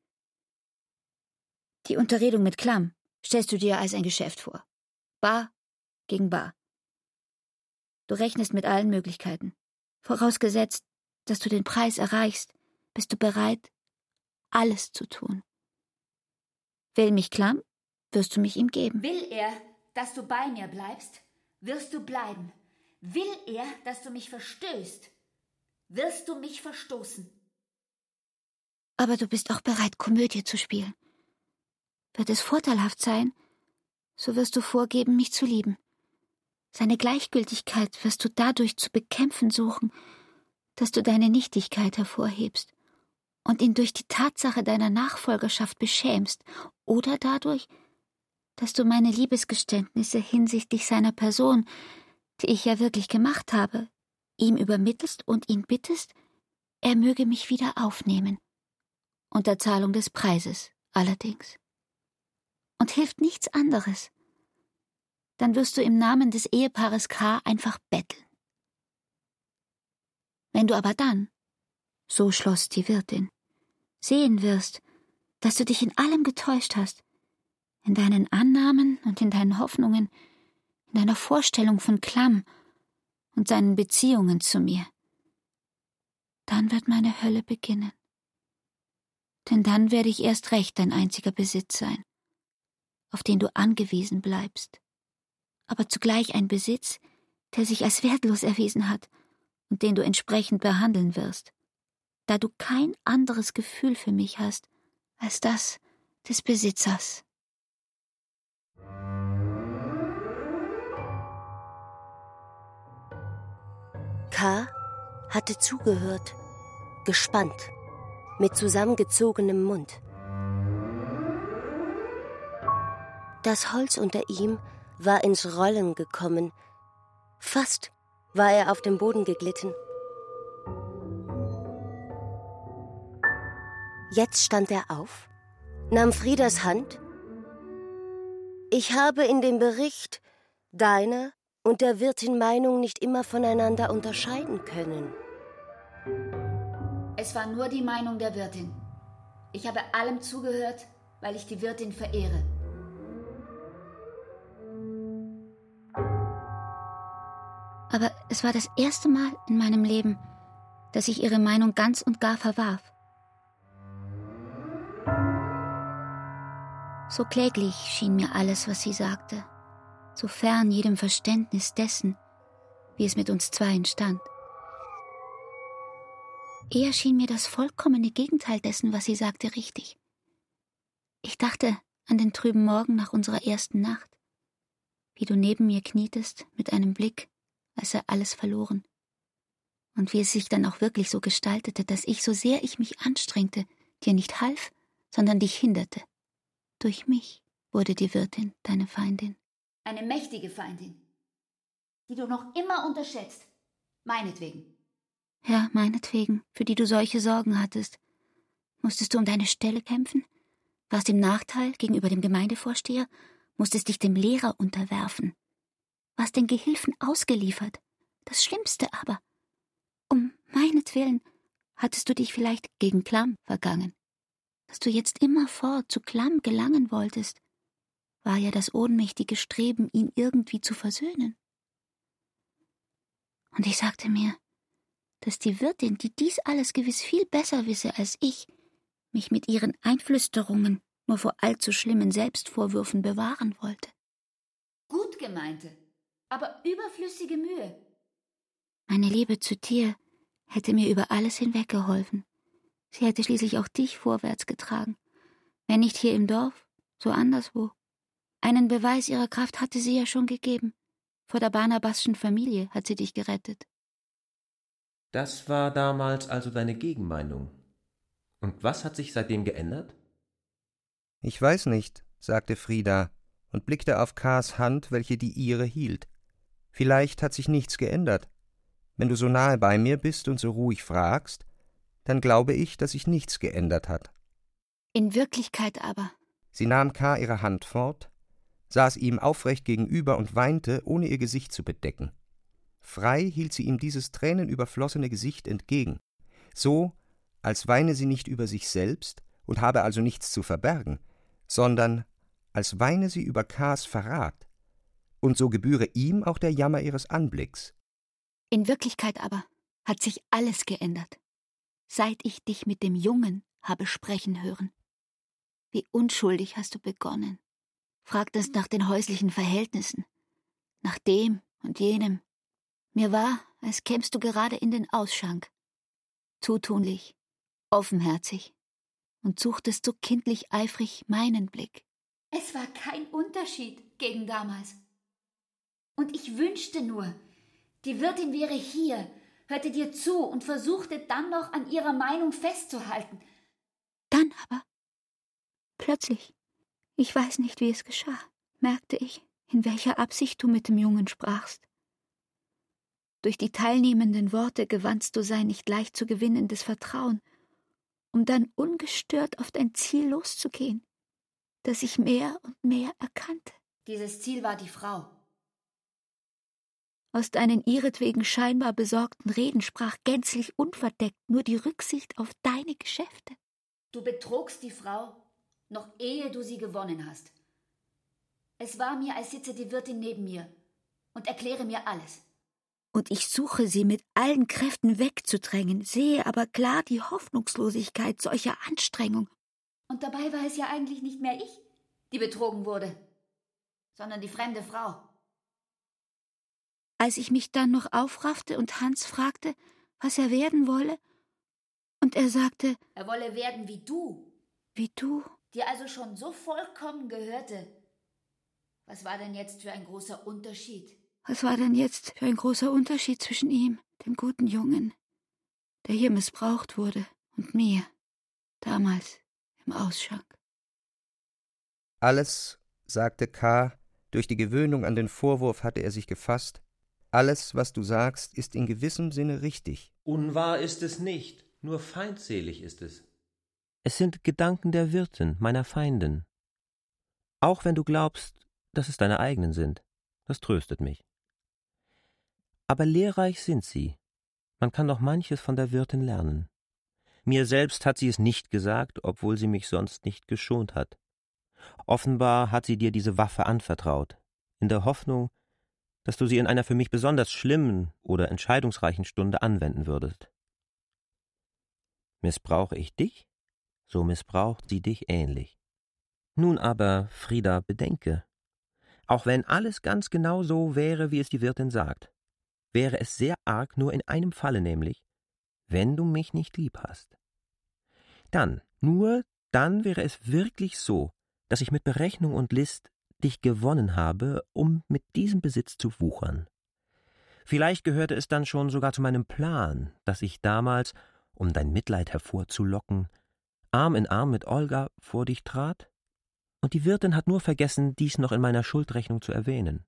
Die Unterredung mit Klamm stellst du dir als ein Geschäft vor. Bar gegen Bar. Du rechnest mit allen Möglichkeiten. Vorausgesetzt, dass du den Preis erreichst, bist du bereit, alles zu tun. Will mich Klamm, wirst du mich ihm geben. Will er, dass du bei mir bleibst, wirst du bleiben. Will er, dass du mich verstößt, wirst du mich verstoßen. Aber du bist auch bereit, Komödie zu spielen. Wird es vorteilhaft sein, so wirst du vorgeben, mich zu lieben. Seine Gleichgültigkeit wirst du dadurch zu bekämpfen suchen, dass du deine Nichtigkeit hervorhebst und ihn durch die Tatsache deiner Nachfolgerschaft beschämst oder dadurch, dass du meine Liebesgeständnisse hinsichtlich seiner Person, die ich ja wirklich gemacht habe, ihm übermittelst und ihn bittest, er möge mich wieder aufnehmen. Unter Zahlung des Preises allerdings und hilft nichts anderes, dann wirst du im Namen des Ehepaares K. einfach betteln. Wenn du aber dann, so schloss die Wirtin, sehen wirst, dass du dich in allem getäuscht hast, in deinen Annahmen und in deinen Hoffnungen, in deiner Vorstellung von Klamm und seinen Beziehungen zu mir, dann wird meine Hölle beginnen. Denn dann werde ich erst recht dein einziger Besitz sein auf den du angewiesen bleibst, aber zugleich ein Besitz, der sich als wertlos erwiesen hat und den du entsprechend behandeln wirst, da du kein anderes Gefühl für mich hast als das des Besitzers. K. hatte zugehört, gespannt, mit zusammengezogenem Mund. Das Holz unter ihm war ins Rollen gekommen. Fast war er auf dem Boden geglitten. Jetzt stand er auf, nahm Friedas Hand. Ich habe in dem Bericht deine und der Wirtin Meinung nicht immer voneinander unterscheiden können. Es war nur die Meinung der Wirtin. Ich habe allem zugehört, weil ich die Wirtin verehre. aber es war das erste Mal in meinem Leben, dass ich ihre Meinung ganz und gar verwarf. So kläglich schien mir alles, was sie sagte, so fern jedem Verständnis dessen, wie es mit uns zwei entstand. Eher schien mir das vollkommene Gegenteil dessen, was sie sagte, richtig. Ich dachte an den trüben Morgen nach unserer ersten Nacht, wie du neben mir knietest mit einem Blick, als er alles verloren. Und wie es sich dann auch wirklich so gestaltete, dass ich, so sehr ich mich anstrengte, dir nicht half, sondern dich hinderte. Durch mich wurde die Wirtin deine Feindin. Eine mächtige Feindin, die du noch immer unterschätzt. Meinetwegen. Ja, meinetwegen, für die du solche Sorgen hattest. Musstest du um deine Stelle kämpfen? Warst im Nachteil gegenüber dem Gemeindevorsteher? Musstest dich dem Lehrer unterwerfen? warst den Gehilfen ausgeliefert. Das Schlimmste aber. Um meinetwillen hattest du dich vielleicht gegen Klamm vergangen. Dass du jetzt immerfort zu Klamm gelangen wolltest, war ja das ohnmächtige Streben, ihn irgendwie zu versöhnen. Und ich sagte mir, dass die Wirtin, die dies alles gewiss viel besser wisse als ich, mich mit ihren Einflüsterungen nur vor allzu schlimmen Selbstvorwürfen bewahren wollte. Gut gemeinte, aber überflüssige Mühe. Meine Liebe zu dir hätte mir über alles hinweggeholfen. Sie hätte schließlich auch dich vorwärts getragen. Wenn nicht hier im Dorf, so anderswo. Einen Beweis ihrer Kraft hatte sie ja schon gegeben. Vor der Barnabasschen Familie hat sie dich gerettet. Das war damals also deine Gegenmeinung. Und was hat sich seitdem geändert? Ich weiß nicht, sagte Frieda und blickte auf Kars Hand, welche die ihre hielt. Vielleicht hat sich nichts geändert. Wenn du so nahe bei mir bist und so ruhig fragst, dann glaube ich, dass sich nichts geändert hat. In Wirklichkeit aber. Sie nahm K. ihre Hand fort, saß ihm aufrecht gegenüber und weinte, ohne ihr Gesicht zu bedecken. Frei hielt sie ihm dieses tränenüberflossene Gesicht entgegen, so, als weine sie nicht über sich selbst und habe also nichts zu verbergen, sondern als weine sie über K.s Verrat, und so gebühre ihm auch der Jammer ihres Anblicks. In Wirklichkeit aber hat sich alles geändert, seit ich dich mit dem Jungen habe sprechen hören. Wie unschuldig hast du begonnen, fragtest nach den häuslichen Verhältnissen, nach dem und jenem. Mir war, als kämst du gerade in den Ausschank, zutunlich, offenherzig, und suchtest so kindlich eifrig meinen Blick. Es war kein Unterschied gegen damals. Und ich wünschte nur, die Wirtin wäre hier, hörte dir zu und versuchte dann noch an ihrer Meinung festzuhalten. Dann aber, plötzlich, ich weiß nicht, wie es geschah, merkte ich, in welcher Absicht du mit dem Jungen sprachst. Durch die teilnehmenden Worte gewannst du sein nicht leicht zu gewinnendes Vertrauen, um dann ungestört auf dein Ziel loszugehen, das ich mehr und mehr erkannte. Dieses Ziel war die Frau. Aus deinen ihretwegen scheinbar besorgten Reden sprach gänzlich unverdeckt nur die Rücksicht auf deine Geschäfte. Du betrogst die Frau, noch ehe du sie gewonnen hast. Es war mir, als sitze die Wirtin neben mir und erkläre mir alles. Und ich suche sie mit allen Kräften wegzudrängen, sehe aber klar die Hoffnungslosigkeit solcher Anstrengung. Und dabei war es ja eigentlich nicht mehr ich, die betrogen wurde, sondern die fremde Frau. Als ich mich dann noch aufraffte und Hans fragte, was er werden wolle, und er sagte, er wolle werden wie du. Wie du? Dir also schon so vollkommen gehörte. Was war denn jetzt für ein großer Unterschied? Was war denn jetzt für ein großer Unterschied zwischen ihm, dem guten Jungen, der hier missbraucht wurde, und mir, damals im Ausschank? Alles, sagte K., durch die Gewöhnung an den Vorwurf hatte er sich gefasst, alles, was du sagst, ist in gewissem Sinne richtig. Unwahr ist es nicht, nur feindselig ist es. Es sind Gedanken der Wirtin, meiner Feindin. Auch wenn du glaubst, dass es deine eigenen sind, das tröstet mich. Aber lehrreich sind sie. Man kann doch manches von der Wirtin lernen. Mir selbst hat sie es nicht gesagt, obwohl sie mich sonst nicht geschont hat. Offenbar hat sie dir diese Waffe anvertraut, in der Hoffnung, dass du sie in einer für mich besonders schlimmen oder entscheidungsreichen Stunde anwenden würdest. Missbrauche ich dich, so missbraucht sie dich ähnlich. Nun aber, Frieda, bedenke, auch wenn alles ganz genau so wäre, wie es die Wirtin sagt, wäre es sehr arg nur in einem Falle nämlich, wenn du mich nicht lieb hast. Dann, nur dann wäre es wirklich so, dass ich mit Berechnung und List dich gewonnen habe, um mit diesem Besitz zu wuchern. Vielleicht gehörte es dann schon sogar zu meinem Plan, dass ich damals, um dein Mitleid hervorzulocken, Arm in Arm mit Olga vor dich trat? Und die Wirtin hat nur vergessen, dies noch in meiner Schuldrechnung zu erwähnen.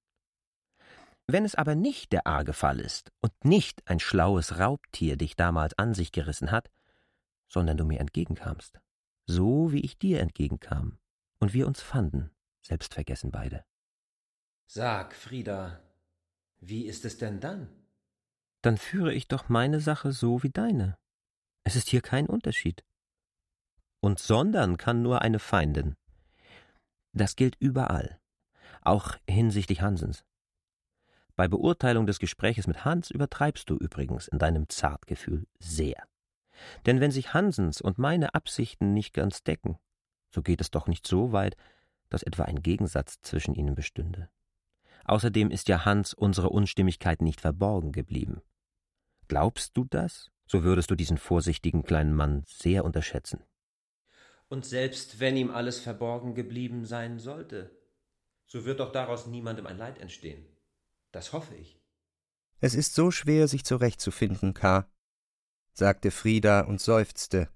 Wenn es aber nicht der arge Fall ist und nicht ein schlaues Raubtier dich damals an sich gerissen hat, sondern du mir entgegenkamst, so wie ich dir entgegenkam, und wir uns fanden, selbstvergessen beide. Sag, Frieda, wie ist es denn dann? Dann führe ich doch meine Sache so wie deine. Es ist hier kein Unterschied. Und sondern kann nur eine Feindin. Das gilt überall, auch hinsichtlich Hansens. Bei Beurteilung des Gespräches mit Hans übertreibst du übrigens in deinem Zartgefühl sehr. Denn wenn sich Hansens und meine Absichten nicht ganz decken, so geht es doch nicht so weit, dass etwa ein Gegensatz zwischen ihnen bestünde. Außerdem ist ja Hans unsere Unstimmigkeit nicht verborgen geblieben. Glaubst du das, so würdest du diesen vorsichtigen kleinen Mann sehr unterschätzen. Und selbst wenn ihm alles verborgen geblieben sein sollte, so wird doch daraus niemandem ein Leid entstehen. Das hoffe ich. Es ist so schwer, sich zurechtzufinden, K., sagte Frieda und seufzte.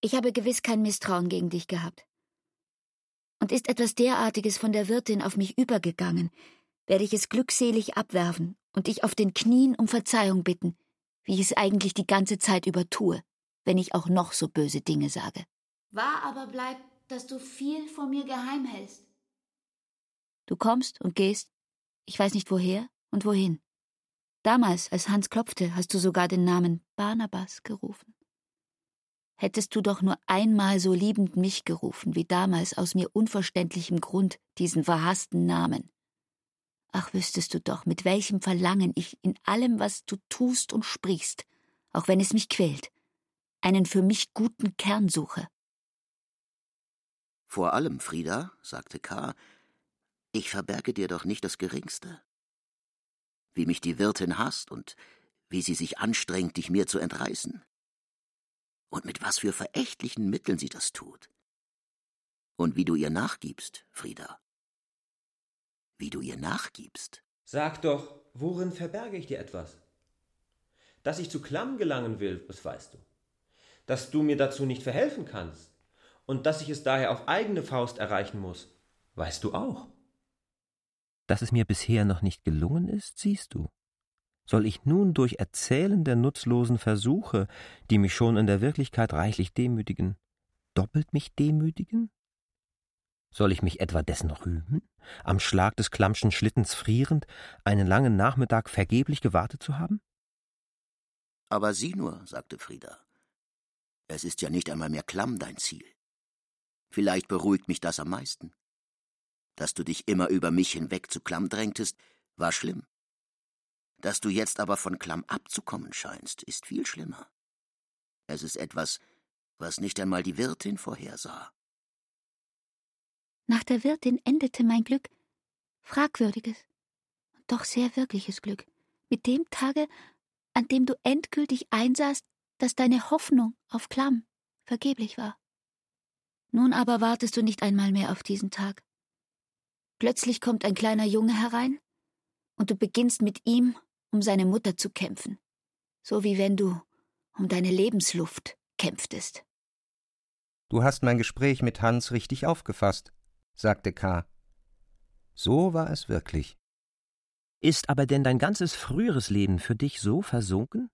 Ich habe gewiss kein Misstrauen gegen dich gehabt. Und ist etwas derartiges von der Wirtin auf mich übergegangen, werde ich es glückselig abwerfen und dich auf den Knien um Verzeihung bitten, wie ich es eigentlich die ganze Zeit über tue, wenn ich auch noch so böse Dinge sage. Wahr aber bleibt, dass du viel vor mir geheim hältst. Du kommst und gehst, ich weiß nicht woher und wohin. Damals, als Hans klopfte, hast du sogar den Namen Barnabas gerufen. Hättest du doch nur einmal so liebend mich gerufen, wie damals aus mir unverständlichem Grund diesen verhassten Namen. Ach, wüsstest du doch, mit welchem Verlangen ich in allem, was du tust und sprichst, auch wenn es mich quält, einen für mich guten Kern suche. Vor allem, Frieda, sagte K., ich verberge dir doch nicht das Geringste. Wie mich die Wirtin hasst und wie sie sich anstrengt, dich mir zu entreißen. Und mit was für verächtlichen Mitteln sie das tut. Und wie du ihr nachgibst, Frieda wie du ihr nachgibst. Sag doch, worin verberge ich dir etwas? Dass ich zu Klamm gelangen will, das weißt du. Dass du mir dazu nicht verhelfen kannst. Und dass ich es daher auf eigene Faust erreichen muss, weißt du auch. Dass es mir bisher noch nicht gelungen ist, siehst du. Soll ich nun durch Erzählen der nutzlosen Versuche, die mich schon in der Wirklichkeit reichlich demütigen, doppelt mich demütigen? Soll ich mich etwa dessen rühmen, am Schlag des Klammschen Schlittens frierend, einen langen Nachmittag vergeblich gewartet zu haben? Aber sieh nur, sagte Frieda. Es ist ja nicht einmal mehr Klamm dein Ziel. Vielleicht beruhigt mich das am meisten. Dass du dich immer über mich hinweg zu Klamm drängtest, war schlimm. Dass du jetzt aber von Klamm abzukommen scheinst, ist viel schlimmer. Es ist etwas, was nicht einmal die Wirtin vorhersah. Nach der Wirtin endete mein Glück. Fragwürdiges, doch sehr wirkliches Glück. Mit dem Tage, an dem du endgültig einsahst, dass deine Hoffnung auf Klamm vergeblich war. Nun aber wartest du nicht einmal mehr auf diesen Tag. Plötzlich kommt ein kleiner Junge herein, und du beginnst mit ihm um seine Mutter zu kämpfen, so wie wenn du um deine Lebensluft kämpftest. Du hast mein Gespräch mit Hans richtig aufgefasst sagte K. So war es wirklich. Ist aber denn dein ganzes früheres Leben für dich so versunken?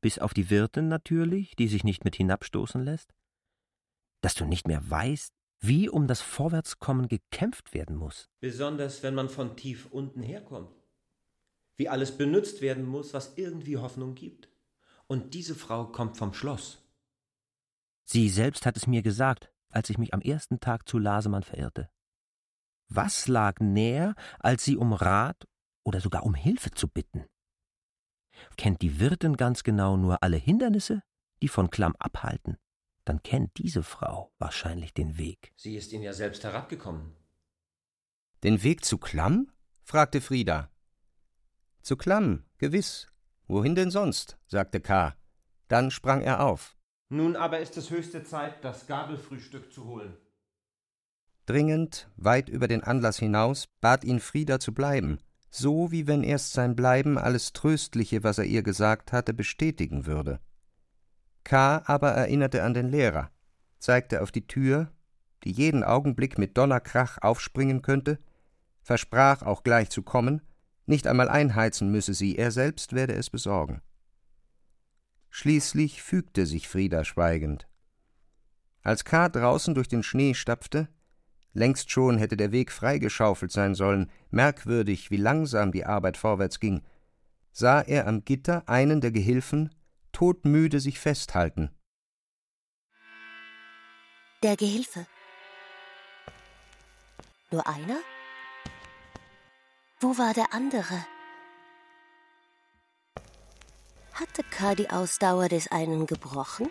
Bis auf die Wirtin natürlich, die sich nicht mit hinabstoßen lässt? Dass du nicht mehr weißt, wie um das Vorwärtskommen gekämpft werden muss. Besonders wenn man von tief unten herkommt. Wie alles benützt werden muss, was irgendwie Hoffnung gibt. Und diese Frau kommt vom Schloss. Sie selbst hat es mir gesagt, als ich mich am ersten Tag zu Lasemann verirrte. Was lag näher, als sie um Rat oder sogar um Hilfe zu bitten? Kennt die Wirtin ganz genau nur alle Hindernisse, die von Klamm abhalten, dann kennt diese Frau wahrscheinlich den Weg. Sie ist ihn ja selbst herabgekommen. Den Weg zu Klamm? fragte Frieda. Zu Klamm, gewiss. Wohin denn sonst? sagte K. Dann sprang er auf. Nun aber ist es höchste Zeit, das Gabelfrühstück zu holen. Dringend, weit über den Anlass hinaus, bat ihn Frieda zu bleiben, so wie wenn erst sein Bleiben alles Tröstliche, was er ihr gesagt hatte, bestätigen würde. K. aber erinnerte an den Lehrer, zeigte auf die Tür, die jeden Augenblick mit Donnerkrach aufspringen könnte, versprach auch gleich zu kommen, nicht einmal einheizen müsse sie, er selbst werde es besorgen. Schließlich fügte sich Frieda schweigend. Als K. draußen durch den Schnee stapfte, längst schon hätte der Weg freigeschaufelt sein sollen, merkwürdig, wie langsam die Arbeit vorwärts ging, sah er am Gitter einen der Gehilfen todmüde sich festhalten. Der Gehilfe. Nur einer? Wo war der andere? Hatte K. die Ausdauer des einen gebrochen?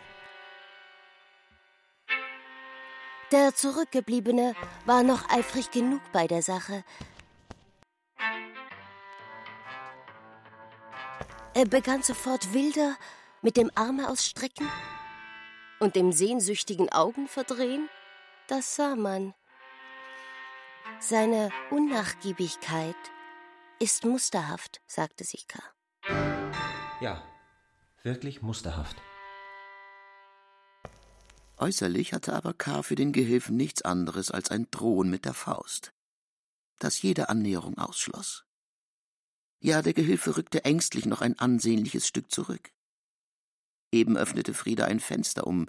Der Zurückgebliebene war noch eifrig genug bei der Sache. Er begann sofort wilder mit dem Arme ausstrecken und dem sehnsüchtigen Augen verdrehen. Das sah man. Seine Unnachgiebigkeit ist musterhaft, sagte sich K. Ja, wirklich musterhaft. Äußerlich hatte aber K. für den Gehilfen nichts anderes als ein Drohen mit der Faust, das jede Annäherung ausschloss. Ja, der Gehilfe rückte ängstlich noch ein ansehnliches Stück zurück. Eben öffnete Frieda ein Fenster, um,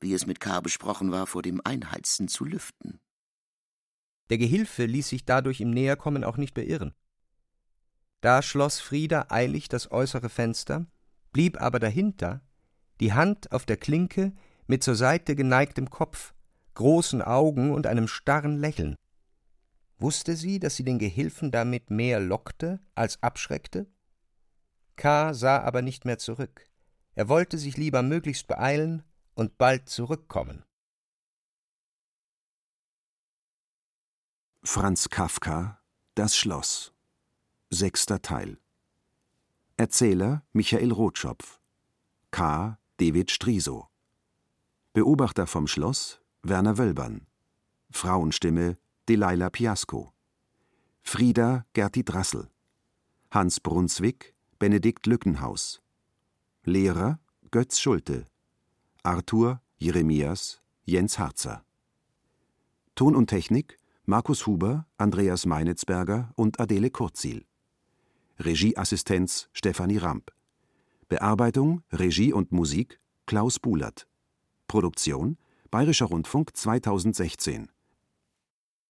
wie es mit K. besprochen war, vor dem Einheizen zu lüften. Der Gehilfe ließ sich dadurch im Näherkommen auch nicht beirren. Da schloss Frieda eilig das äußere Fenster, blieb aber dahinter, die Hand auf der Klinke, mit zur Seite geneigtem Kopf, großen Augen und einem starren Lächeln. Wusste sie, dass sie den Gehilfen damit mehr lockte als abschreckte? K. sah aber nicht mehr zurück. Er wollte sich lieber möglichst beeilen und bald zurückkommen. Franz Kafka Das Schloss Sechster Teil. Erzähler Michael Rotschopf. K. David Striso. Beobachter vom Schloss Werner Wölbern Frauenstimme Delilah Piasco. Frieda Gerti Drassel. Hans Brunswick Benedikt Lückenhaus. Lehrer Götz Schulte. Arthur Jeremias Jens Harzer. Ton und Technik Markus Huber, Andreas Meinitzberger und Adele Kurzil. Regieassistenz Stefanie Ramp. Bearbeitung, Regie und Musik Klaus Bulert. Produktion Bayerischer Rundfunk 2016